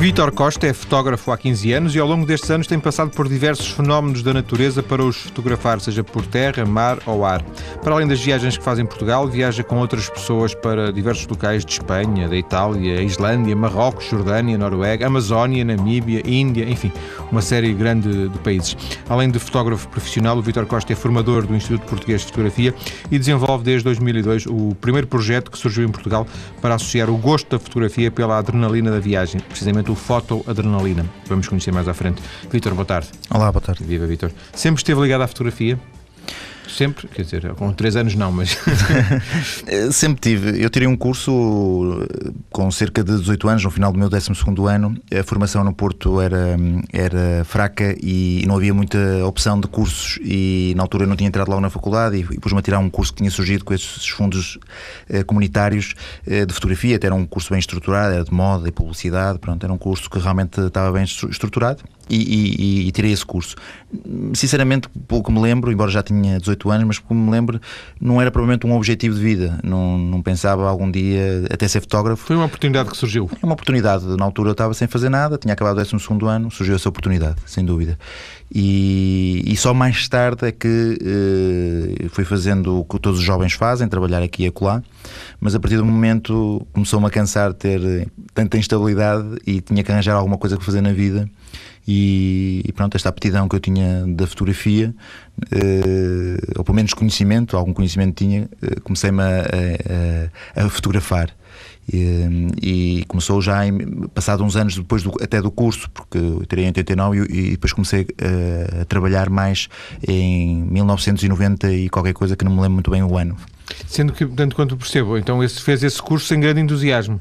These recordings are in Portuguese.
Vítor Costa é fotógrafo há 15 anos e ao longo destes anos tem passado por diversos fenómenos da natureza para os fotografar, seja por terra, mar ou ar. Para além das viagens que faz em Portugal, viaja com outras pessoas para diversos locais de Espanha, da Itália, Islândia, Marrocos, Jordânia, Noruega, Amazónia, Namíbia, Índia, enfim, uma série grande de países. Além de fotógrafo profissional, o Vítor Costa é formador do Instituto Português de Fotografia e desenvolve desde 2002 o primeiro projeto que surgiu em Portugal para associar o gosto da fotografia pela adrenalina da viagem, precisamente o fotoadrenalina. Vamos conhecer mais à frente. Vitor, boa tarde. Olá, boa tarde. Viva, Vitor. Sempre esteve ligado à fotografia? Sempre, quer dizer, com 3 anos não, mas. Sempre tive. Eu tirei um curso com cerca de 18 anos, no final do meu 12 ano. A formação no Porto era, era fraca e não havia muita opção de cursos. E na altura eu não tinha entrado logo na faculdade e, e pus-me a tirar um curso que tinha surgido com esses fundos eh, comunitários eh, de fotografia. Até era um curso bem estruturado, era de moda e publicidade. Pronto, era um curso que realmente estava bem estruturado e, e, e, tirei esse curso. Sinceramente, pelo que me lembro, embora já tinha 18 anos, mas pelo que me lembro, não era provavelmente um objetivo de vida. Não, não pensava algum dia até ser fotógrafo. Foi uma oportunidade que surgiu? É uma oportunidade. Na altura eu estava sem fazer nada, tinha acabado o 12 ano, surgiu essa oportunidade, sem dúvida. E, e só mais tarde é que eh, fui fazendo o que todos os jovens fazem, trabalhar aqui e acolá, mas a partir do momento começou-me a cansar de ter tanta instabilidade e tinha que arranjar alguma coisa para fazer na vida e, e, pronto, esta aptidão que eu tinha da fotografia, eh, ou pelo menos conhecimento, algum conhecimento tinha, eh, comecei-me a, a, a, fotografar. E, e, começou já em, passado uns anos depois do, até do curso, porque eu teria em 89 e, e depois comecei a, a trabalhar mais em 1990 e qualquer coisa que não me lembro muito bem o ano. Sendo que, tanto quanto percebo, então esse, fez esse curso sem grande entusiasmo.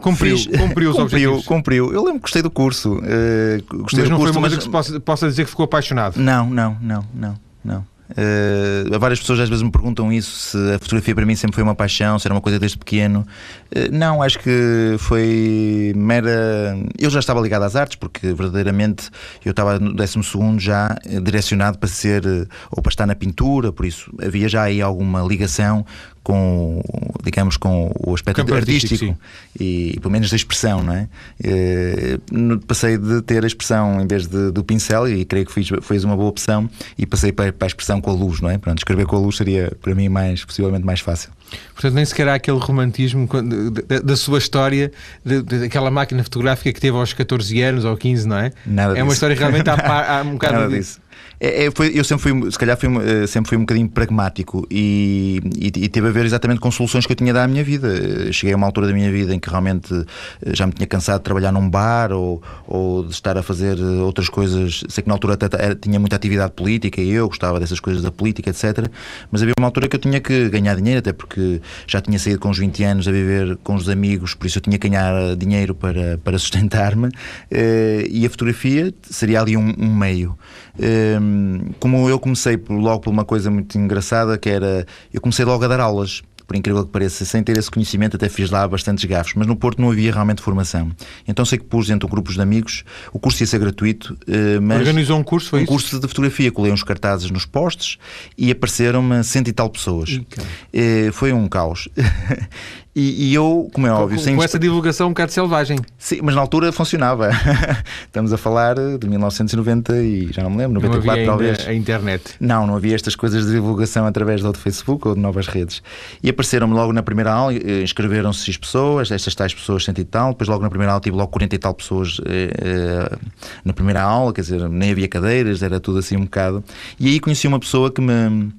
Cumpriu, Fiz, cumpriu os cumpriu, objetivos. Cumpriu. Eu lembro que gostei do curso. Uh, gostei mas não curso, foi uma coisa mas... que se possa, possa dizer que ficou apaixonado? Não, não, não, não, não. Uh, várias pessoas às vezes me perguntam isso, se a fotografia para mim sempre foi uma paixão, se era uma coisa desde pequeno. Uh, não, acho que foi mera. Eu já estava ligado às artes, porque verdadeiramente eu estava no 12 já direcionado para ser ou para estar na pintura, por isso havia já aí alguma ligação com, digamos, com o aspecto Campo artístico, artístico e, e, pelo menos da expressão, não é? Eh, passei de ter a expressão em vez de, do pincel e creio que fiz, fez uma boa opção e passei para, para, a expressão com a luz, não é? Pronto, escrever com a luz seria para mim mais, possivelmente mais fácil. Portanto, nem sequer há aquele romantismo da, da sua história, daquela máquina fotográfica que teve aos 14 anos ou 15, não é? Nada é disso. uma história realmente há, há um bocado Nada disso. É, é, foi, eu sempre fui, se calhar, fui, eh, sempre fui um bocadinho pragmático e, e, e, teve a ver exatamente com soluções que eu tinha dado à minha vida. Eh, cheguei a uma altura da minha vida em que realmente eh, já me tinha cansado de trabalhar num bar ou, ou de estar a fazer outras coisas. Sei que na altura até tinha muita atividade política e eu gostava dessas coisas da política, etc. Mas havia uma altura que eu tinha que ganhar dinheiro, até porque já tinha saído com os 20 anos a viver com os amigos, por isso eu tinha que ganhar dinheiro para, para sustentar-me. E a fotografia seria ali um, um meio. Ehm, como eu comecei logo por uma coisa muito engraçada, que era eu comecei logo a dar aulas por incrível que pareça, sem ter esse conhecimento, até fiz lá bastantes gafos, mas no Porto não havia realmente formação. Então sei que pus entre grupos de amigos, o curso ia ser gratuito, eh, mas. Organizou um curso, foi Um isso? curso de fotografia, colei uns cartazes nos postes e apareceram-me cento e tal pessoas. Eh, foi um caos. E, e, eu, como é óbvio, com, sem com essa divulgação um bocado selvagem. Sim, mas na altura funcionava. Estamos a falar de 1990 e já não me lembro, 94 não havia talvez. A internet. Não, não havia estas coisas de divulgação através do Facebook ou de novas redes. E apareceram-me logo na primeira aula, eh, inscreveram-se X pessoas, estas tais pessoas cento e tal, depois logo na primeira aula tive logo 40 e tal pessoas eh, eh, na primeira aula, quer dizer, nem havia cadeiras, era tudo assim um bocado. E aí conheci uma pessoa que me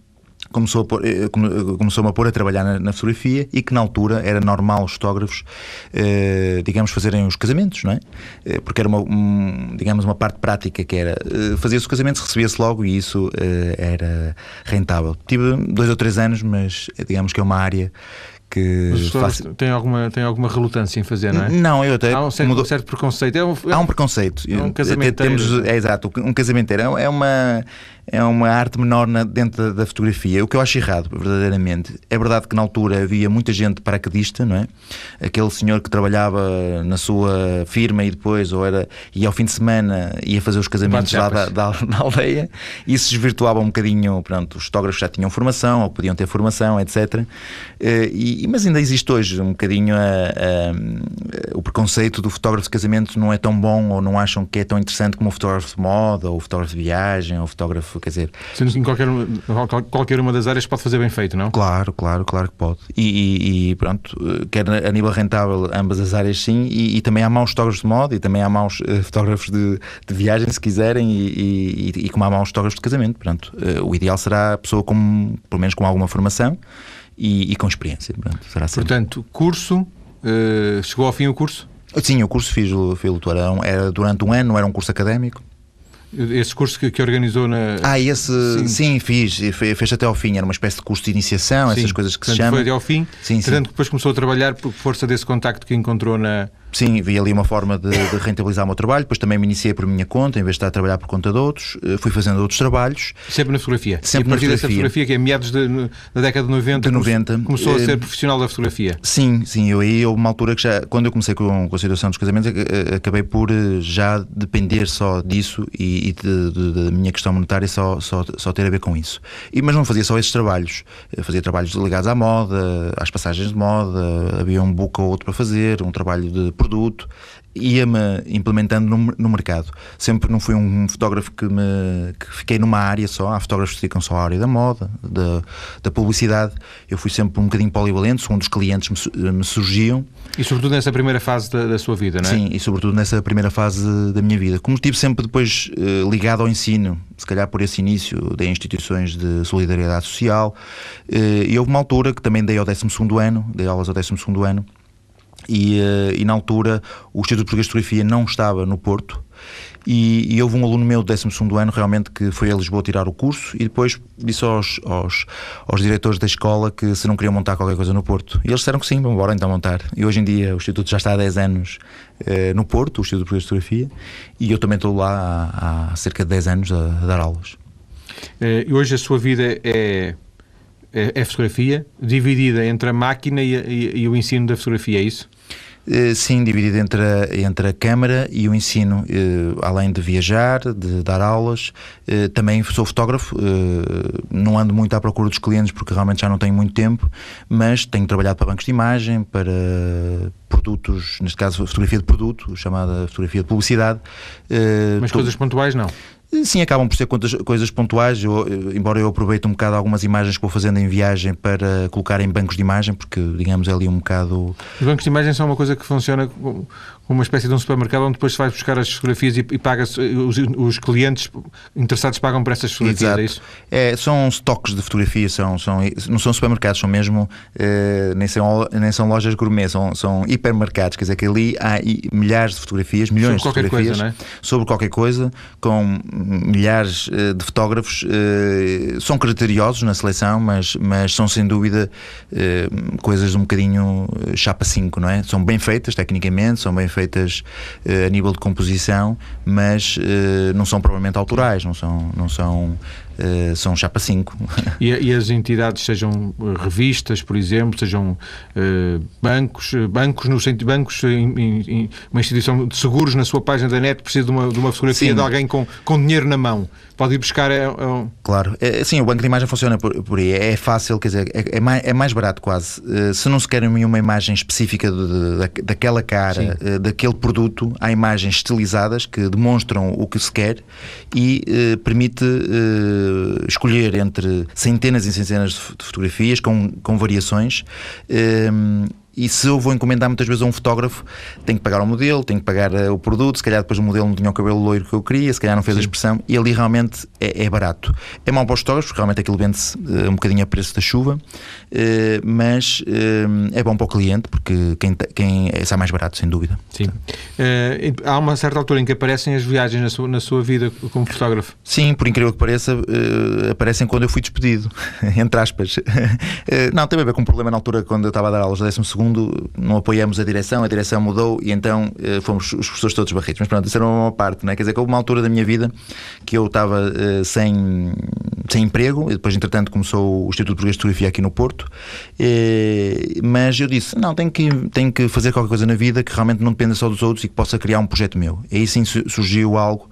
começou a, pôr, eh, eh, começou a pôr a trabalhar na, na, fotografia e que na altura era normal os fotógrafos, eh, digamos, fazerem os casamentos, não é? Eh, porque era uma, um, digamos, uma parte prática que era eh, fazia-se os casamentos, recebia-se logo e isso eh, era rentável. Tive dois ou três anos, mas digamos que é uma área que Mas tem alguma tem alguma relutância em fazer, não é? Não, eu até há um certo, mudou... certo preconceito. É um, há um preconceito. É um casamento. Temos, é exato, um casamento é uma é uma arte menor na, dentro da, fotografia. O que eu acho errado, verdadeiramente. É verdade que na altura havia muita gente paraquedista, não é? Aquele senhor que trabalhava na sua firma e depois, ou era, e ao fim de semana ia fazer os casamentos lá da, da, da, aldeia. Isso desvirtuava um bocadinho, pronto, os fotógrafos já tinham formação, ou podiam ter formação, etc. Eh, e, e, mas ainda existe hoje um bocadinho a, a, o preconceito do fotógrafo de casamento não é tão bom ou não acham que é tão interessante como o fotógrafo de moda ou o fotógrafo de viagem ou o fotógrafo, quer dizer... Sendo que em qualquer, qualquer uma das áreas pode fazer bem feito, não? Claro, claro, claro que pode. E, e pronto, quer a nível rentável ambas as áreas sim e, e, também há maus fotógrafos de moda e também há maus uh, fotógrafos de, de, viagem se quiserem e, e, como há maus fotógrafos de casamento. Portanto, uh, o ideal será a pessoa com, pelo menos com alguma formação e, e com experiência. Pronto, será Portanto, curso, chegou ao fim o curso? Sim, o curso fiz, fiz era, era durante um ano, não era um curso académico. Esse curso que, que, organizou na. Ah, esse sim, sim fiz, fez até ao fim, era uma espécie de curso de iniciação, sim. essas coisas que Portanto, se chamam. Foi até ao fim, sim, sim. depois começou a trabalhar por força desse contacto que encontrou na, Sim, vi ali uma forma de, de, rentabilizar o meu trabalho. Depois também me iniciei por minha conta, em vez de estar a trabalhar por conta de outros. Eh, fui fazendo outros trabalhos. Sempre na fotografia? Sempre e a partir dessa fotografia, que é meados de, da década de 90, de 90 começou a ser eh, profissional da fotografia? Sim, sim. Eu aí houve uma altura que já, quando eu comecei com, com a situação dos casamentos, eh, acabei por já depender só disso e, e da minha questão monetária só, só, só ter a ver com isso. E, mas não fazia só esses trabalhos. Eu fazia trabalhos ligados à moda, às passagens de moda, havia um book ou outro para fazer, um trabalho de produto ia-me implementando no, no, mercado. Sempre não fui um fotógrafo que, me, que fiquei numa área só. Há fotógrafos que ficam só à área da moda, da, da publicidade. Eu fui sempre um bocadinho polivalente, segundo os clientes me, me surgiam. E sobretudo nessa primeira fase da, da, sua vida, não é? Sim, e sobretudo nessa primeira fase da minha vida. Como estive sempre depois uh, ligado ao ensino, se calhar por esse início, dei instituições de solidariedade social, uh, e houve uma altura que também dei ao 12 ano, dei aulas ao 12 ano, e, eh, e, na altura o Instituto de Fotografia não estava no Porto e, e houve um aluno meu do 12 ano realmente que foi a Lisboa tirar o curso e depois disse aos, aos, aos, diretores da escola que se não queriam montar qualquer coisa no Porto. E eles disseram que sim, vamos embora então montar. E hoje em dia o Instituto já está há 10 anos eh, no Porto, o Instituto de Fotografia, e eu também estou lá há, há cerca de 10 anos a, a dar aulas. Eh, e hoje a sua vida é é, é fotografia, dividida entre a máquina e, e, e, o ensino da fotografia, é isso? Eh, sim, dividido entre a, entre a câmara e o ensino, eh, além de viajar, de dar aulas. Eh, também sou fotógrafo, não ando muito à procura dos clientes porque realmente já não tenho muito tempo, mas tenho trabalhado para bancos de imagem, para produtos, neste caso fotografia de produto, chamada fotografia de publicidade. Mas coisas pontuais não? Sim, acabam por ser coisas pontuais, eu, embora eu aproveite um bocado algumas imagens que vou fazendo em viagem para colocar em bancos de imagem, porque, digamos, é ali um bocado... Os bancos de imagem são uma coisa que funciona uma espécie de um supermercado onde depois se vai buscar as fotografias e, e paga os, os, clientes interessados pagam por essas fotografias, Exato. é isso? É, são estoques de fotografias, são, são, não são supermercados, são mesmo, eh, nem, são, nem são lojas gourmet, são, são hipermercados, quer dizer que ali há milhares de fotografias, milhões sobre de fotografias coisa, é? sobre qualquer coisa, com milhares eh, de fotógrafos, eh, são criteriosos na seleção, mas, mas são sem dúvida coisas um bocadinho chapa 5, não é? São bem feitas tecnicamente, são bem feitas feitas uh, a nível de composição, mas uh, não são provavelmente autorais, não são, não são Uh, são chapa 5. E, e, as entidades, sejam revistas, por exemplo, sejam uh, bancos, bancos no sentido bancos, uma instituição de seguros na sua página da net precisa de uma, de uma fotografia Sim. de alguém com, com dinheiro na mão pode ir buscar. É, é... Claro, é, sim, o banco de imagem funciona por, por aí. É fácil, quer dizer, é, é, mais, é mais barato quase. Uh, se não se quer uma imagem específica de, de, daquela cara, daquele produto, há imagens estilizadas que demonstram o que se quer e permite escolher entre centenas e centenas de fotografias com, com variações e se eu vou encomendar muitas vezes a um fotógrafo, tenho que pagar o modelo, tenho que pagar uh, o produto, se calhar depois o modelo não tinha o cabelo loiro que eu queria, se calhar não fez Sim. a expressão, e ali realmente é, é, barato. É mau para os fotógrafos, porque realmente aquilo vende-se uh, um bocadinho a preço da chuva, uh, mas é bom para o cliente, porque quem, quem é, sai mais barato, sem dúvida. Sim. há uma certa altura em que aparecem as viagens na sua, na sua vida como fotógrafo. Sim, por incrível que pareça, aparecem quando eu fui despedido, entre aspas. não, tem a ver com um problema na altura quando eu estava a dar aulas, 12 segundo não apoiamos a direção, a direção mudou e então eh, fomos os professores todos barritos. Mas pronto, isso era uma parte, não é? Quer dizer, que houve uma altura da minha vida que eu estava uh, sem, sem emprego, e depois, entretanto, começou o Instituto Português de Fotografia aqui no Porto. E, mas eu disse: não, tenho que, tenho que fazer qualquer coisa na vida que realmente não dependa só dos outros e que possa criar um projeto meu. E aí sim surgiu algo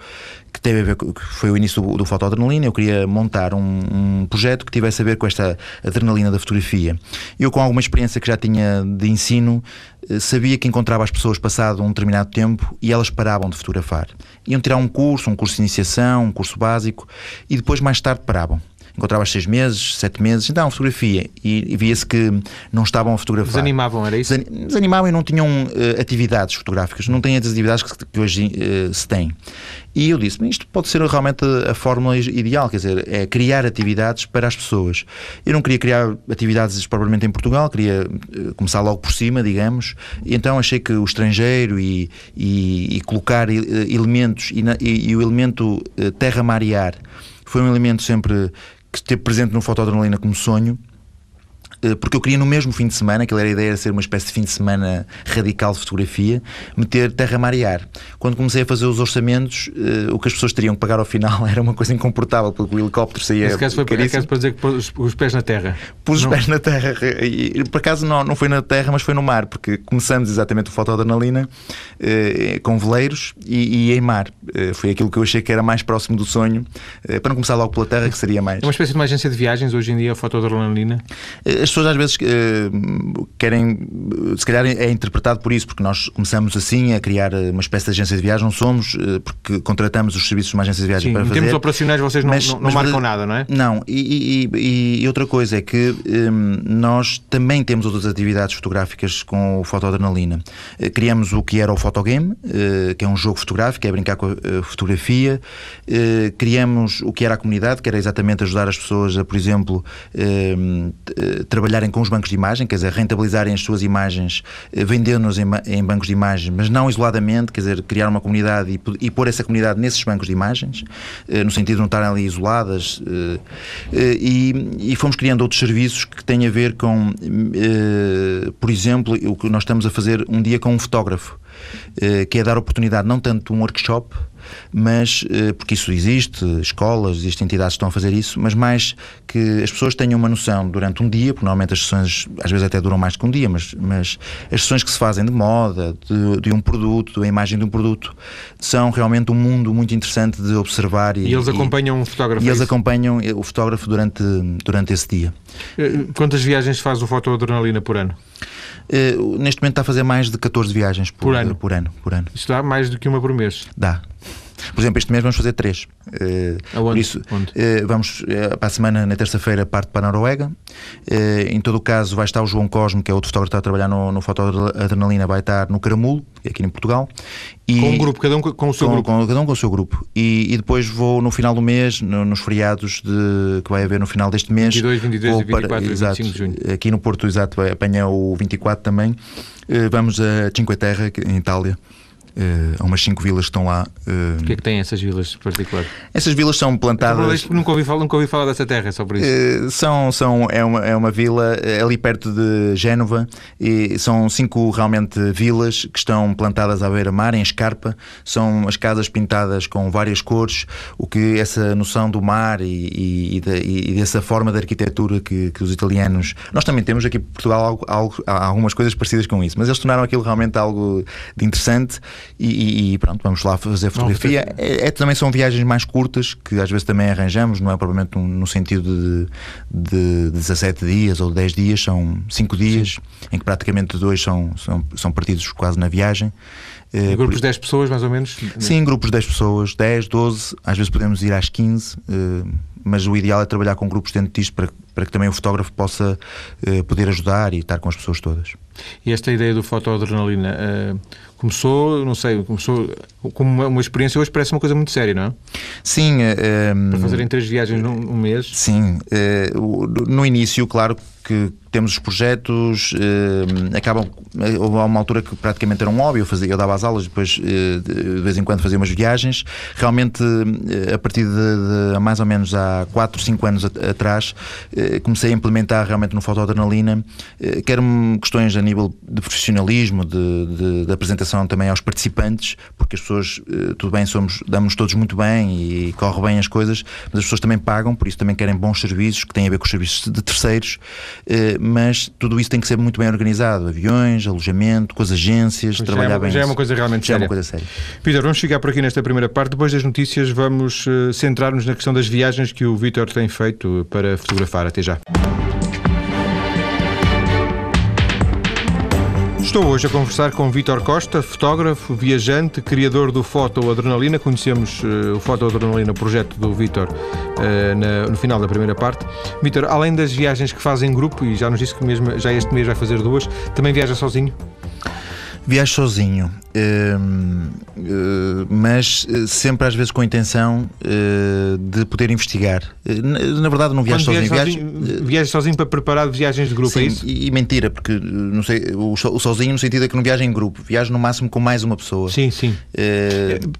que teve a ver que foi o início do, do fotoadrenalina. Eu queria montar um, um, projeto que tivesse a ver com esta adrenalina da fotografia. Eu, com alguma experiência que já tinha de ensino, eh, sabia que encontrava as pessoas passado um determinado tempo e elas paravam de fotografar. Iam tirar um curso, um curso de iniciação, um curso básico e depois mais tarde paravam encontrava seis meses, sete meses, então fotografia e, e via-se que não estavam a fotografar. Desanimavam, era isso? Desanimavam e não tinham uh, atividades fotográficas, não têm as atividades que, que hoje uh, se têm. E eu disse, isto pode ser realmente a, a fórmula ideal, quer dizer, é criar atividades para as pessoas. Eu não queria criar atividades propriamente em Portugal, queria uh, começar logo por cima, digamos, e então achei que o estrangeiro e, e, e colocar elementos e, na, e, o elemento terra, mar e ar foi um elemento sempre esteve presente no Fotodrenalina como sonho porque eu queria no mesmo fim de semana, aquela era a ideia de ser uma espécie de fim de semana radical de fotografia, meter terra, mar e ar. Quando comecei a fazer os orçamentos, uh, o que as pessoas teriam que pagar ao final era uma coisa incomportável, porque o helicóptero saía. Esse caso foi caso para dizer que pôs os pés na terra. Pus os não. pés na terra. E, por acaso não, não foi na terra, mas foi no mar, porque começamos exatamente o fotodrenalina uh, com veleiros e, e em mar. Uh, foi aquilo que eu achei que era mais próximo do sonho, para não começar logo pela terra, que seria mais. É uma espécie de uma agência de viagens hoje em dia, a fotodrenalina? As pessoas às vezes uh, querem, se calhar é interpretado por isso, porque nós começamos assim a criar uma espécie de agência de viagem, não somos, uh, porque contratamos os serviços de uma agência de viagem Sim, para em fazer. Em termos operacionais vocês não, mas, não, não mas, marcam nada, não é? Não, e, e, e outra coisa é que um, nós também temos outras atividades fotográficas com o Fotoadrenalina. Uh, criamos o que era o Fotogame, que é um jogo fotográfico, é brincar com a fotografia. criamos o que era a comunidade, que era exatamente ajudar as pessoas a, por exemplo, trabalharem com os bancos de imagem, quer dizer, rentabilizarem as suas imagens, eh, vendendo-nos em, em, bancos de imagem, mas não isoladamente, quer dizer, criar uma comunidade e, e pôr essa comunidade nesses bancos de imagens, eh, no sentido de não estarem ali isoladas. Eh, e, e fomos criando outros serviços que têm a ver com, por exemplo, o que nós estamos a fazer um dia com um fotógrafo, que é dar oportunidade não tanto um workshop, mas eh, porque isso existe, escolas, existem entidades que estão a fazer isso, mas mais que as pessoas tenham uma noção durante um dia, porque normalmente as sessões às vezes até duram mais que um dia, mas, mas as sessões que se fazem de moda, de, de um produto, da imagem de um produto, são realmente um mundo muito interessante de observar. E, e eles acompanham o fotógrafo? E eles é acompanham o fotógrafo durante, durante esse dia. Eh, quantas viagens faz o Fotoadrenalina por ano? Uh, neste momento está a fazer mais de 14 viagens por, por ano. Por ano, por ano. Isto dá mais do que uma por mês? Dá. Por exemplo, este mês vamos fazer três. Uh, Aonde? Isso? Uh, vamos uh, para a semana, na terça-feira, parte para a Noruega. em todo o caso, vai estar o João Cosme, que é outro fotógrafo que está a trabalhar no, no Fotoadrenalina, vai estar no Caramulo, é aqui em Portugal. E com um grupo, cada um com o seu com, grupo. Com, cada um com o seu grupo. E, e depois vou no final do mês, no, nos feriados de, que vai haver no final deste mês. 22, 23 e 24 para, exato, 25 de junho. Aqui no Porto, exato, apanha o 24 também. vamos a Cinque Terre, em Itália uh, a umas cinco vilas que estão lá. Uh, o que é que têm essas vilas em particular? Essas vilas são plantadas. Então, nunca ouvi, falar, nunca ouvi falar dessa terra, é só por isso. Uh, são, são, é, uma, é uma vila ali perto de Génova e são cinco realmente vilas que estão plantadas à beira-mar, em escarpa. São as casas pintadas com várias cores, o que essa noção do mar e, e, e, e dessa forma de arquitetura que, que, os italianos. Nós também temos aqui em Portugal algo, algo, algumas coisas parecidas com isso, mas eles tornaram aquilo realmente algo de interessante e, e, pronto, vamos lá fazer fotografia. É, é, também são viagens mais curtas que às vezes também arranjamos, não é propriamente um, no sentido de, de 17 dias ou 10 dias, são 5 dias, Sim. em que praticamente dois são, são, são partidos quase na viagem. Em grupos de 10 pessoas, mais ou menos? Sim, grupos de 10 pessoas, 10, 12, às vezes podemos ir às 15, eh, mas o ideal é trabalhar com grupos dentro disto para, para que também o fotógrafo possa eh, poder ajudar e estar com as pessoas todas. E esta ideia do fotoadrenalina uh, começou, não sei, começou como uma, uma, experiência, hoje parece uma coisa muito séria, não é? Sim. Uh, Para fazerem três viagens num, num mês? Sim. No início, claro que temos os projetos, eh, acabam. Houve uma altura que praticamente era um hobby, eu, fazia, eu dava as aulas, depois eh, de vez em quando fazia umas viagens. Realmente, eh, a partir de, de mais ou menos há 4, 5 anos atrás, eh, comecei a implementar realmente no Fotoadrenalina, eh, quer questões a nível de profissionalismo, de, de, de, apresentação também aos participantes, porque as pessoas, eh, tudo bem, somos, damos todos muito bem e corre bem as coisas, mas as pessoas também pagam, por isso também querem bons serviços, que têm a ver com os serviços de terceiros, mas tudo isso tem que ser muito bem organizado, aviões, alojamento, com as agências, pois trabalhar já é, bem. Já é uma coisa realmente já séria. É uma coisa séria. Peter, vamos chegar por aqui nesta primeira parte, depois das notícias vamos centrar-nos na questão das viagens que o Vítor tem feito para fotografar. Até já. Estou hoje a conversar com Vítor Costa, fotógrafo, viajante, criador do Foto Adrenalina. Conhecemos uh, o Foto Adrenalina, projeto do Vítor, uh, no final da primeira parte. Vítor, além das viagens que faz em grupo, e já nos disse que mesmo, já este mês vai fazer duas, também viaja sozinho? Viajo sozinho, hum, hum, mas eh, sempre às vezes com a intenção eh, de poder investigar. Eh, na verdade, não viajo sozinho. Viajo, viajo sozinho para preparar viagens de grupo, sim, é isso? E, mentira, porque não sei, o sozinho no sentido é que não viajo em grupo, viajo no máximo com mais uma pessoa. Sim, sim.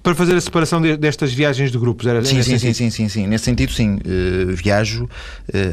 Para fazer a separação destas viagens de grupos, era sim, sim, sim, sim, sim, sim. Nesse sentido, sim. viajo,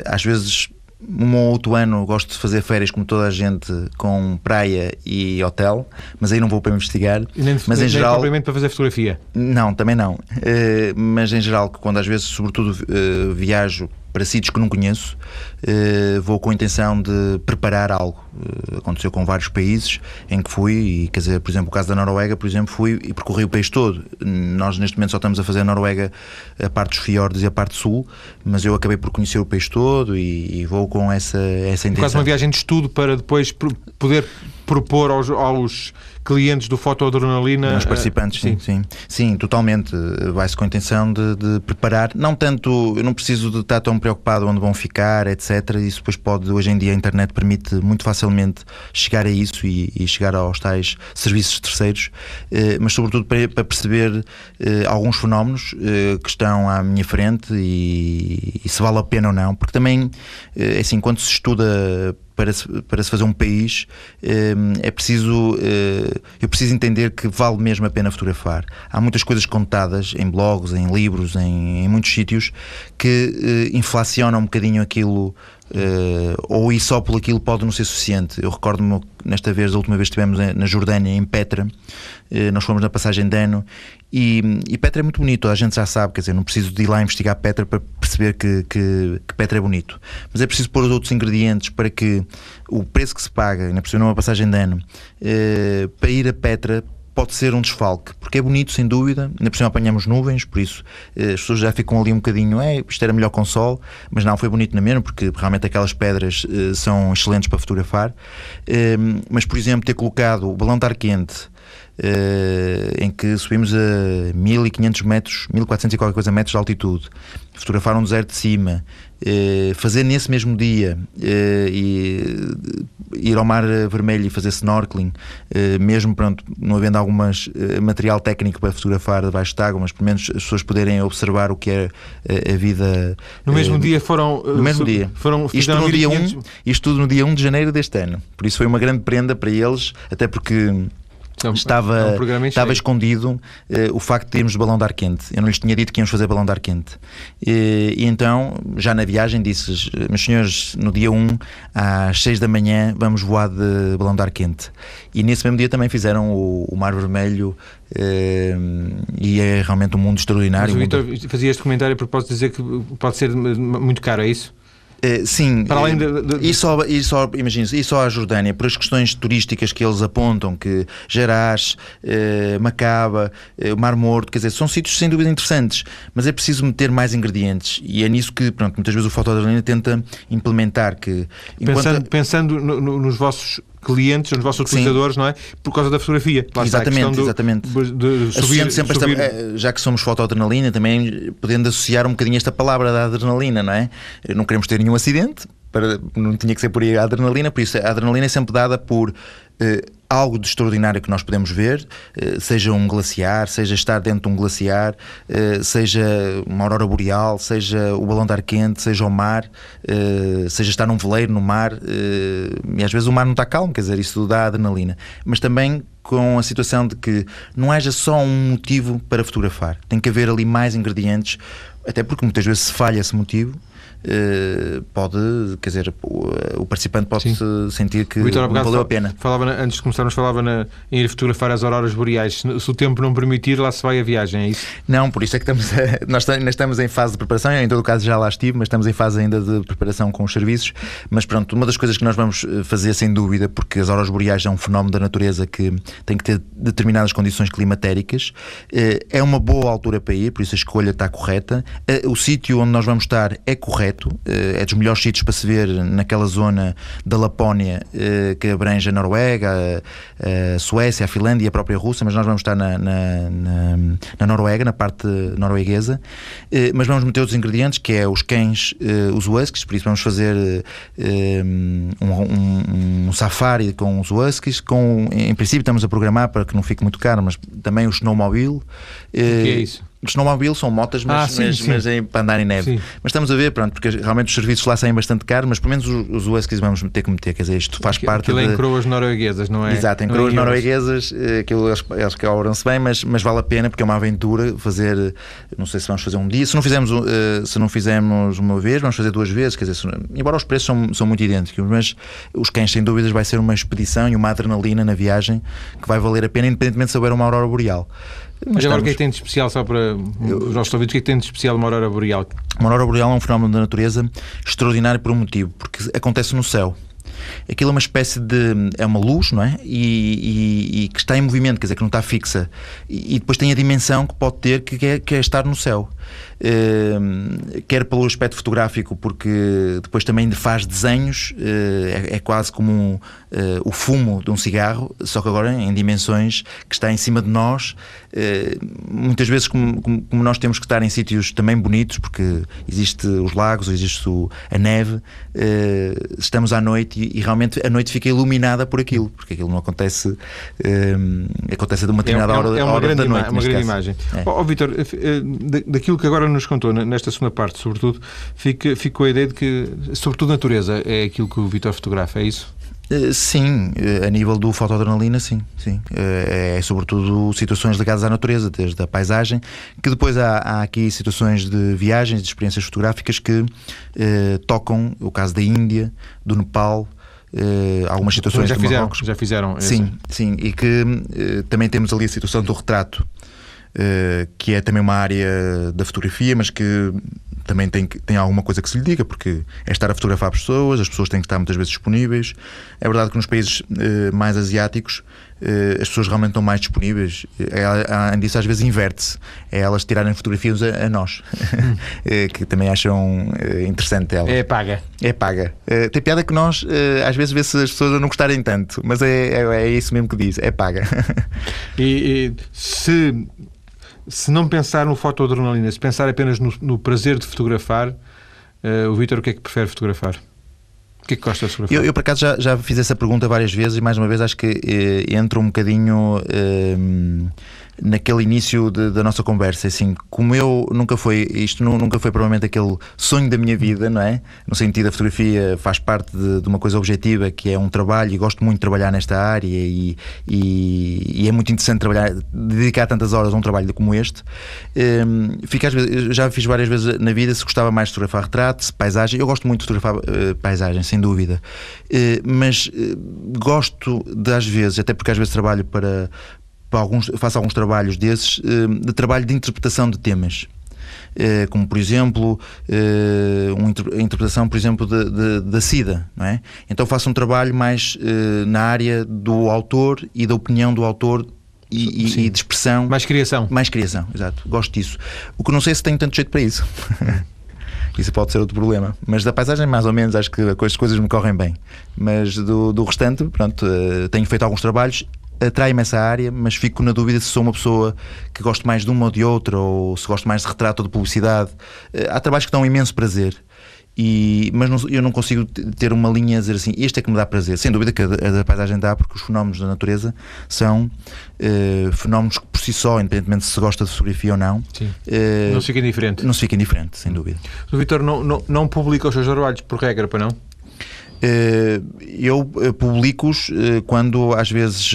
às vezes um ou outro ano gosto de fazer férias como toda a gente com praia e hotel, mas aí não vou para investigar. E nem, mas nem, em geral nem para fazer fotografia. Não, também não. Uh, mas em geral, quando às vezes, sobretudo, uh, viajo para sítios que não conheço, uh, vou com a intenção de preparar algo. Uh, aconteceu com vários países em que fui, e quer dizer, por exemplo, o caso da Noruega, por exemplo, fui e percorri o país todo. Nós neste momento só estamos a fazer a Noruega a parte dos fiordes e a parte sul, mas eu acabei por conhecer o país todo e, e vou com essa, essa intenção. Quase uma viagem de estudo para depois poder propor aos, aos clientes do Fotoadrenalina. Os participantes, sim, sim. Sim, sim totalmente. Vai-se com a intenção de, de, preparar. Não tanto, eu não preciso de estar tão preocupado onde vão ficar, etc. Isso depois pode, hoje em dia a internet permite muito facilmente chegar a isso e, e chegar aos tais serviços terceiros, eh, mas sobretudo para, para perceber eh, alguns fenómenos eh, que estão à minha frente e, e, se vale a pena ou não, porque também, é assim, quando se estuda para se, para se fazer um país, ehm, é preciso. Eh, eu preciso entender que vale mesmo a pena fotografar. Há muitas coisas contadas em blogs, em livros, em, em muitos sítios que eh, inflacionam um bocadinho aquilo. Uh, ou isso só por aquilo pode não ser suficiente. Eu recordo-me nesta vez, a última vez que estivemos na Jordânia, em Petra, uh, nós fomos na passagem de ano e, e, Petra é muito bonito, a gente já sabe, quer dizer, não preciso de ir lá investigar Petra para perceber que, que, que Petra é bonito, mas é preciso pôr os outros ingredientes para que o preço que se paga, na por numa passagem de ano, uh, para ir a Petra pode ser um desfalque, porque é bonito, sem dúvida, ainda por cima apanhamos nuvens, por isso eh, as pessoas já ficam ali um bocadinho, é, isto era melhor com sol, mas não, foi bonito na mesma, porque realmente aquelas pedras eh, são excelentes para fotografar. Eh, mas, por exemplo, ter colocado o balão de ar quente em que subimos a 1500 metros, 1400 e qualquer coisa metros de altitude, fotografar um deserto de cima, uh, fazer nesse mesmo dia uh, e ir ao mar vermelho e fazer snorkeling, mesmo pronto, não havendo algumas material técnico para fotografar debaixo de água, mas pelo menos as pessoas poderem observar o que é a vida. No mesmo dia foram. No mesmo dia. Foram, isto, no dia 1, isto tudo no dia 1 de janeiro deste ano. Por isso foi uma grande prenda para eles, até porque é estava, é um estava escondido uh, o facto de irmos de balão de ar quente. Eu não lhes tinha dito que íamos fazer balão de ar quente. E, e então, já na viagem, disse meus senhores, no dia 1, às 6 da manhã, vamos voar de balão de ar quente. E nesse mesmo dia também fizeram o, o Mar Vermelho uh, e é realmente um mundo extraordinário. Mas o Vitor fazia este comentário a propósito de dizer que pode ser muito caro, é isso? Uh, sim, para além de, de, e só, e só e só a Jordânia, por as questões turísticas que eles apontam, que Gerás, uh, Macaba, uh, Mar Morto, quer dizer, são sítios sem dúvida interessantes, mas é preciso meter mais ingredientes e é nisso que, pronto, muitas vezes o Fotoadrenalina tenta implementar que... Enquanto... Pensando, pensando no, no, nos vossos clientes, nos vossos utilizadores, Sim. não é? Por causa da fotografia. Lá exatamente, exatamente. De, subir, sempre subir... Esta, eh, já que somos fotoadrenalina, também podendo associar um bocadinho esta palavra da adrenalina, não é? Não queremos ter nenhum acidente, para, não tinha que ser por aí a adrenalina, por isso a adrenalina é sempre dada por algo de extraordinário que nós podemos ver, eh, seja um glaciar, seja estar dentro de um glaciar, eh, seja uma aurora boreal, seja o balão de ar quente, seja o mar, eh, seja estar num veleiro no mar, e às vezes o mar não está calmo, quer dizer, isso dá adrenalina, mas também com a situação de que não haja só um motivo para fotografar, tem que haver ali mais ingredientes, até porque muitas vezes se falha esse motivo pode, quer dizer, o, participante pode Sim. sentir que Vitor, valeu a pena. Falava, antes de começarmos, falava na, em ir fotografar as auroras boreais. Se o tempo não permitir, lá se vai a viagem, é isso? Não, por isso é que estamos a, nós ainda estamos em fase de preparação. Eu, em todo o caso, já lá estive, mas estamos em fase ainda de preparação com os serviços. Mas pronto, uma das coisas que nós vamos eh, fazer, sem dúvida, porque as auroras boreais é um fenómeno da natureza que tem que ter determinadas condições climatéricas, eh, é uma boa altura para ir, por isso a escolha está correta. Eh, o sítio onde nós vamos estar é correto, é dos melhores sítios para se ver naquela zona da Lapónia que abrange a Noruega, a Suécia, a Finlândia e a própria Rússia, mas nós vamos estar na, na, na, na Noruega, na parte norueguesa. Mas vamos meter outros ingredientes, que é os cães, os huskies, por isso vamos fazer um, um, um safari com os huskies, com, em princípio estamos a programar para que não fique muito caro, mas também o snowmobile. O que é isso? Snowmobile são motas, mas, ah, sim, mas, sim. mas é para andar em neve. Sim. Mas estamos a ver, pronto, porque realmente os serviços lá saem bastante caros, mas pelo menos os, os Huskies vamos ter que meter, quer dizer, isto faz aquilo, parte. Aquilo de... é em coroas norueguesas, não é? Exato, em coroas é norueguesas, eh, aquilo eles, eles cobram-se bem, mas, mas vale a pena porque é uma aventura fazer, não sei se vamos fazer um dia, se não fizemos, uh, se não fizemos uma vez, vamos fazer duas vezes, quer dizer, se, embora os preços são, são muito idênticos, mas os cães, sem dúvidas, vai ser uma expedição e uma adrenalina na viagem que vai valer a pena, independentemente se houver uma aurora boreal. Mas, agora o que é que tem de especial, só para os nossos ouvintes, o que é que tem de especial uma aurora boreal? Uma aurora boreal é um fenómeno da natureza extraordinário por um motivo, porque acontece no céu. Aquilo é uma espécie de. é uma luz, não é? E, e, e que está em movimento, quer dizer, que não está fixa. E, e depois tem a dimensão que pode ter, que é, que é estar no céu. Uh, quer pelo aspecto fotográfico, porque depois também faz desenhos, uh, é, é, quase como um, uh, o fumo de um cigarro, só que agora em dimensões que está em cima de nós. muitas vezes, como, como, nós temos que estar em sítios também bonitos, porque existe os lagos, existe a neve, estamos à noite e, e, realmente a noite fica iluminada por aquilo, porque aquilo não acontece, acontece de uma determinada é, é, hora, é uma hora grande da noite. É uma grande caso. imagem. É. Oh, Vitor, daquilo que agora nos contou nesta segunda parte, sobretudo, fica, ficou a ideia de que, sobretudo, natureza é aquilo que o Vitor fotografa, é isso? Eh, sim, eh, a nível do fotoadrenalina, sim, sim. Eh, é sobretudo situações ligadas à natureza, desde a paisagem, que depois há, há aqui situações de viagens, de experiências fotográficas que eh, tocam o caso da Índia, do Nepal, eh, algumas situações já fizeram, Marrocos. Já fizeram. Sim, sim, e que eh, também temos ali a situação do retrato que é também uma área da fotografia, mas que também tem, tem alguma coisa que se lhe diga, porque é estar a fotografar pessoas, as pessoas têm que estar muitas vezes disponíveis. É verdade que nos países uh, mais asiáticos uh, as pessoas realmente estão mais disponíveis. Além disso, às vezes inverte-se. É elas tirarem fotografias a, a nós, que também acham interessante ela. É paga. É paga. tem piada que nós, às vezes, vê-se as pessoas a não gostarem tanto, mas é, é, é isso mesmo que diz: é paga. e, e se se não pensar no fotoadrenalina, se pensar apenas no, no prazer de fotografar, uh, o Vítor o que é que prefere fotografar? O que é que gosta de fotografar? Eu, eu por acaso, já, já fiz essa pergunta várias vezes e, mais uma vez, acho que eh, entra um bocadinho. Eh, naquele início de, da nossa conversa, assim, como eu nunca foi, isto nunca foi provavelmente aquele sonho da minha vida, não é? No sentido, a fotografia faz parte de, de uma coisa objetiva que é um trabalho e gosto muito de trabalhar nesta área e, e, e é muito interessante trabalhar, dedicar tantas horas a um trabalho como este. Um, fica às vezes, já fiz várias vezes na vida se gostava mais de fotografar retrato, paisagem. Eu gosto muito de fotografar uh, paisagem, sem dúvida, uh, mas uh, gosto de às vezes, até porque às vezes trabalho para alguns, faço alguns trabalhos desses, eh, de trabalho de interpretação de temas. Eh, como por exemplo eh, uma interpretação por exemplo da SIDA não é? então faço um trabalho mais na área do autor e da opinião do autor e, e, de expressão mais criação mais criação exato gosto disso o que não sei se tenho tanto jeito para isso Isso pode ser outro problema. Mas da paisagem, mais ou menos, acho que as coisas me correm bem. Mas do, do restante, pronto, tenho feito alguns trabalhos atrai-me essa área, mas fico na dúvida se sou uma pessoa que gosto mais de uma ou de outra, ou se gosto mais de retrato ou de publicidade. Eh, há trabalhos que dão imenso prazer. E, mas não, eu não consigo ter uma linha a dizer assim, este é que me dá prazer. Sem dúvida que a, a da paisagem dá, porque os fenómenos da natureza são uh, fenómenos que por si só, independentemente se se gosta de fotografia ou não, uh, não se fica indiferente. Não se fica indiferente, sem dúvida. O Vitor não, não, não publica os seus trabalhos por regra, para não? Eu publico-os quando às vezes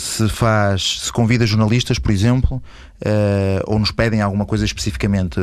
se faz, se convida jornalistas, por exemplo, uh, ou nos pedem alguma coisa especificamente.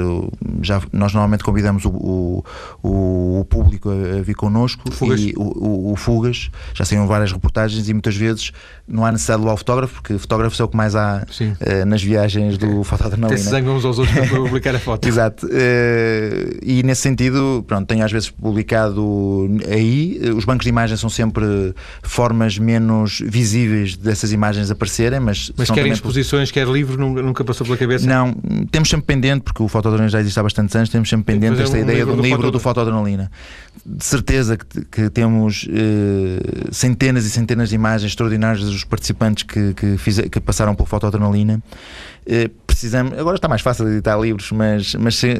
Já, nós normalmente convidamos o, o, o público a, a, vir connosco Fugas. e o, Fugas, já saíram várias reportagens e muitas vezes não há necessidade de levar o fotógrafo, porque fotógrafo é o que mais há uh, nas viagens do Fotodrenalina. Se zangam uns aos outros para publicar a foto. Exato. Uh, e nesse sentido, pronto, tenho às vezes publicado aí. Os bancos de imagens são sempre formas menos visíveis dessas imagens aparecerem, mas. Mas quer exposições, quer livro, nunca passou pela cabeça? Não, temos sempre pendente, porque o Fotodrenalina já existe há bastantes anos, temos sempre pendente esta um ideia do, livro do Fotodrenalina. De certeza que, que temos uh, centenas e centenas de imagens extraordinárias dos participantes que, que, fiz, que passaram pelo Fotodrenalina. Uh, precisamos, agora está mais fácil editar livros, mas, mas se,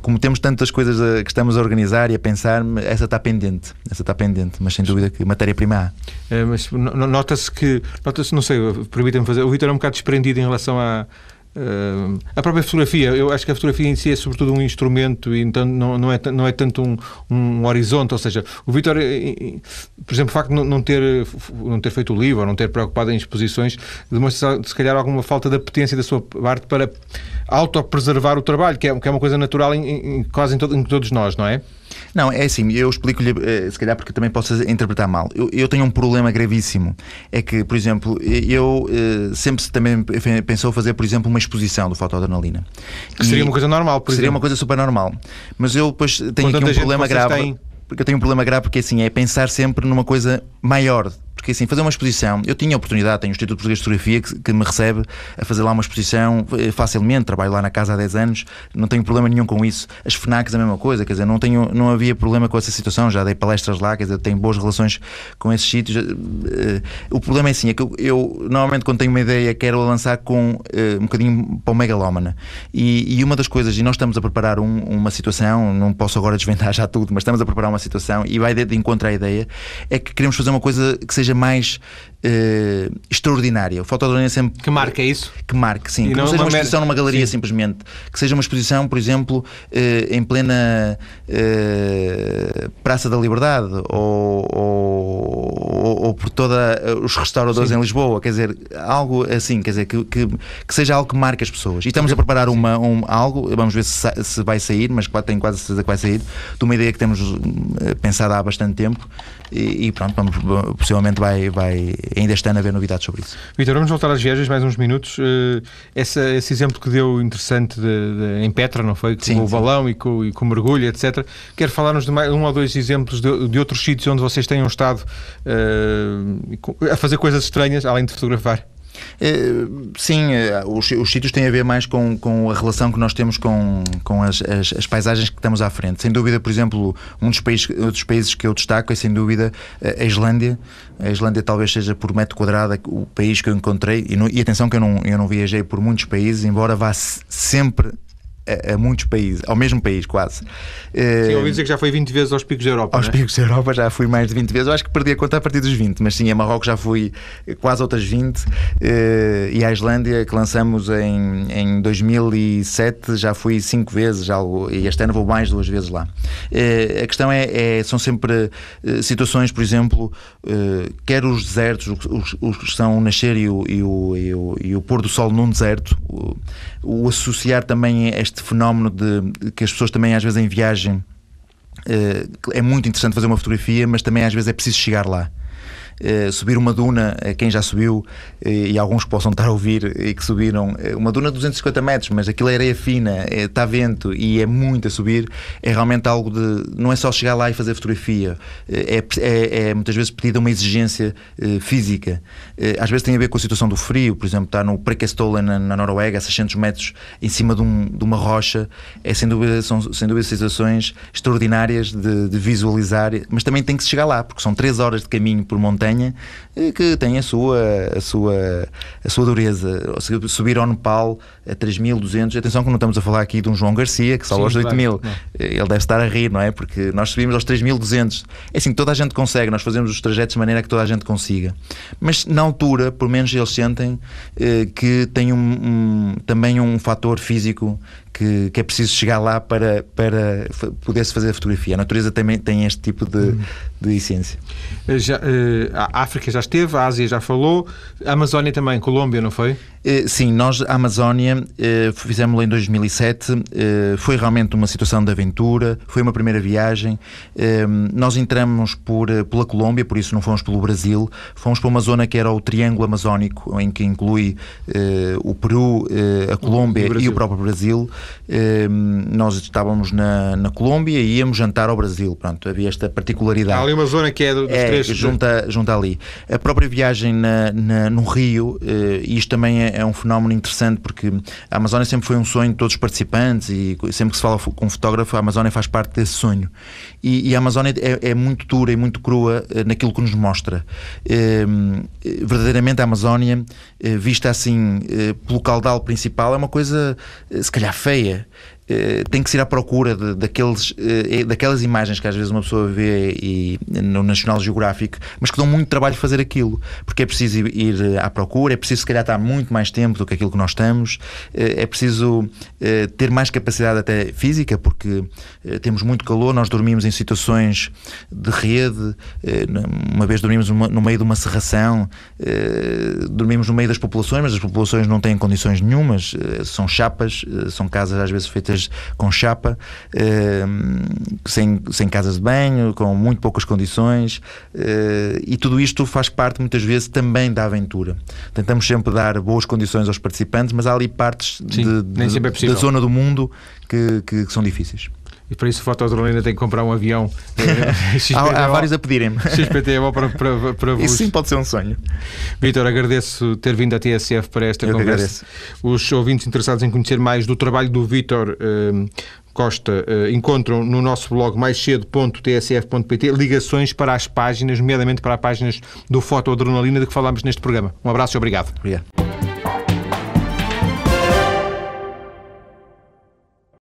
como temos tantas coisas a, que estamos a organizar e a pensar, essa está pendente. Essa está pendente, mas sem dúvida que matéria-prima há. É, mas nota-se que, nota-se, não sei, permitam-me fazer, o Vitor é um bocado desprendido em relação a Uh, a própria fotografia, eu acho que a fotografia em si é sobretudo um instrumento e então não, não, é, não é tanto um, um horizonte, ou seja, o Vitor, por exemplo, o facto de não ter, não ter feito o livro não ter preocupado em exposições demonstra se calhar alguma falta de apetência da sua parte para autopreservar o trabalho, que é, que é uma coisa natural em, em quase em, todo, em todos nós, não é? Não, é assim, eu explico-lhe, eh, se calhar porque também posso interpretar mal. Eu, eu, tenho um problema gravíssimo. É que, por exemplo, eu eh, sempre também pensou fazer, por exemplo, uma exposição do fotoadrenalina. Que seria uma coisa normal, por Seria exemplo. uma coisa super normal. Mas eu depois tenho aqui um problema grave. Têm... Porque eu tenho um problema grave porque assim é pensar sempre numa coisa maior porque assim, fazer uma exposição, eu tinha a oportunidade, tenho o Instituto Português de Fotografia que, que, me recebe a fazer lá uma exposição eh, facilmente, trabalho lá na casa há 10 anos, não tenho problema nenhum com isso. As FNACs a mesma coisa, quer dizer, não, tenho, não havia problema com essa situação, já dei palestras lá, quer dizer, tenho boas relações com esses sítios. Eh, o problema é assim, é que eu, eu normalmente quando tenho uma ideia quero lançar com um bocadinho para o megalómana. E, e uma das coisas, e nós estamos a preparar um, uma situação, não posso agora desvendar já tudo, mas estamos a preparar uma situação e vai de encontro à ideia, é que queremos fazer uma coisa que seja seja mais uh, extraordinária. O fotodrone é sempre. Que marque, é isso? Que marque, sim. E que não, não seja uma, uma exposição numa galeria sim. simplesmente. Que seja uma exposição, por exemplo, uh, em plena uh, Praça da Liberdade ou, ou, ou por todos os restauradores sim. em Lisboa. Quer dizer, algo assim, quer dizer, que, que, que, seja algo que marque as pessoas. E estamos a preparar uma, um, algo, vamos ver se, se vai sair, mas tenho quase certeza que vai sair, de uma ideia que temos pensado há bastante tempo. E, e pronto, vamos, possivelmente vai, vai ainda este ano haver novidades sobre isso. Vitor, vamos voltar às viagens mais uns minutos. Uh, essa, esse exemplo que deu interessante de, de, em Petra, não foi? Com sim, o balão e com, e com o mergulho, etc. Quer falar-nos de mais, um ou dois exemplos de, de, outros sítios onde vocês tenham estado uh, a fazer coisas estranhas, além de fotografar? Eh, sim, eh, os, os sítios têm a ver mais com, com a relação que nós temos com, com as, as, as, paisagens que estamos à frente. Sem dúvida, por exemplo, um dos países, dos países que eu destaco é sem dúvida a Islândia. A Islândia talvez seja por metro quadrado o país que eu encontrei. E, no, e atenção que eu não, eu não viajei por muitos países, embora vá sempre a, a, muitos países, ao mesmo país quase. Sim, ouvi dizer que já foi 20 vezes aos picos da Europa. Aos é? picos da Europa já fui mais de 20 vezes. Eu acho que perdi a conta a partir dos 20, mas sim, a Marrocos já fui quase outras 20. Eh, e a Islândia, que lançamos em, em 2007, já fui 5 vezes. Já, e este ano vou mais duas vezes lá. Eh, a questão é, é, são sempre eh, situações, por exemplo, quer os desertos, os, os que são o nascer e o, e o, e o, e o pôr do sol num deserto, o, o associar também este este fenómeno de que as pessoas também às vezes em viagem eh, é muito interessante fazer uma fotografia, mas também às vezes é preciso chegar lá. Uh, subir uma duna, uh, quem já subiu, uh, e alguns possam estar a ouvir e que subiram, uma duna de 250 metros, mas aquilo é areia fina, está vento e é muito a subir, é realmente algo de. Não é só chegar lá e fazer fotografia, é, é, é muitas vezes pedida uma exigência física. às vezes tem a ver com a situação do frio, por exemplo, está no Prekestolen, na, na Noruega, a 600 metros em cima de, um, de, uma rocha, é sem dúvida, são sem dúvida situações extraordinárias de, de visualizar, mas também tem que se chegar lá, porque são 3 horas de caminho por montanha montanha eh, que tem a sua, a sua, a sua dureza. Subir ao Nepal a 3.200, atenção que não estamos a falar aqui de um João Garcia que sobe aos 8.000. Ele deve estar a rir, não é? Porque nós subimos aos 3.200. É assim, toda a gente consegue, nós fazemos os trajetos de maneira que toda a gente consiga. Mas na altura, pelo menos eles sentem eh, que tem um, um, também um fator físico que, que é preciso chegar lá para, para poder-se fazer a fotografia. A natureza também tem este tipo de, de essência. Já, a África já esteve, a Ásia já falou, a Amazónia também, Colômbia, não foi? Eh, sim, nós, a Amazónia, eh, fizemos-la em 2007, eh, foi realmente uma situação de aventura, foi uma primeira viagem. Nós entramos por, pela Colômbia, por isso não fomos pelo Brasil, fomos para uma zona que era o Triângulo Amazónico, em que inclui o Peru, a Colômbia o e o próprio Brasil. Nós estávamos na, na Colômbia e íamos jantar ao Brasil. Pronto, havia esta particularidade. Há ali uma zona que é dos é, três. Junta, junta ali. A própria viagem na, na no Rio, isto também é é, um fenómeno interessante porque a Amazónia sempre foi um sonho de todos os participantes e sempre que se fala com um fotógrafo, a Amazónia faz parte desse sonho. E, e a Amazónia é, é, muito dura e muito crua eh, naquilo que nos mostra. É, verdadeiramente a Amazónia, eh, vista assim pelo caudal principal, é uma coisa se calhar feia. Eh, tem que se ir à procura de, daqueles, eh, daquelas imagens que às vezes uma pessoa vê e, no National Geographic, mas que dão muito trabalho fazer aquilo, porque é preciso ir à procura, é preciso se calhar estar muito mais tempo do que aquilo que nós estamos, eh, é preciso ter mais capacidade até física, porque temos muito calor, nós dormimos em situações de rede, uma vez dormimos no meio de uma serração, dormimos no meio das populações, mas as populações não têm condições nenhumas, são chapas, são casas às vezes feitas com chapa, eh, sem, sem casas de banho, com muito poucas condições, eh, e tudo isto faz parte muitas vezes também da aventura. Tentamos sempre dar boas condições aos participantes, mas há ali partes Sim, de, de, é da zona do mundo que, que são difíceis. E para isso o Fotodrone tem que comprar um avião. há, há, vários a pedirem-me. XPTO para, para, para vos. Isso sim pode ser um sonho. Vitor, agradeço ter vindo à TSF para esta Eu conversa. Os ouvintes interessados em conhecer mais do trabalho do Vitor. Eh, Costa uh, encontram no nosso blog mais cedo.tsf.pt ligações para as páginas, nomeadamente para as páginas do Fotoadrenalina de que falámos neste programa. Um abraço e obrigado. Obrigado.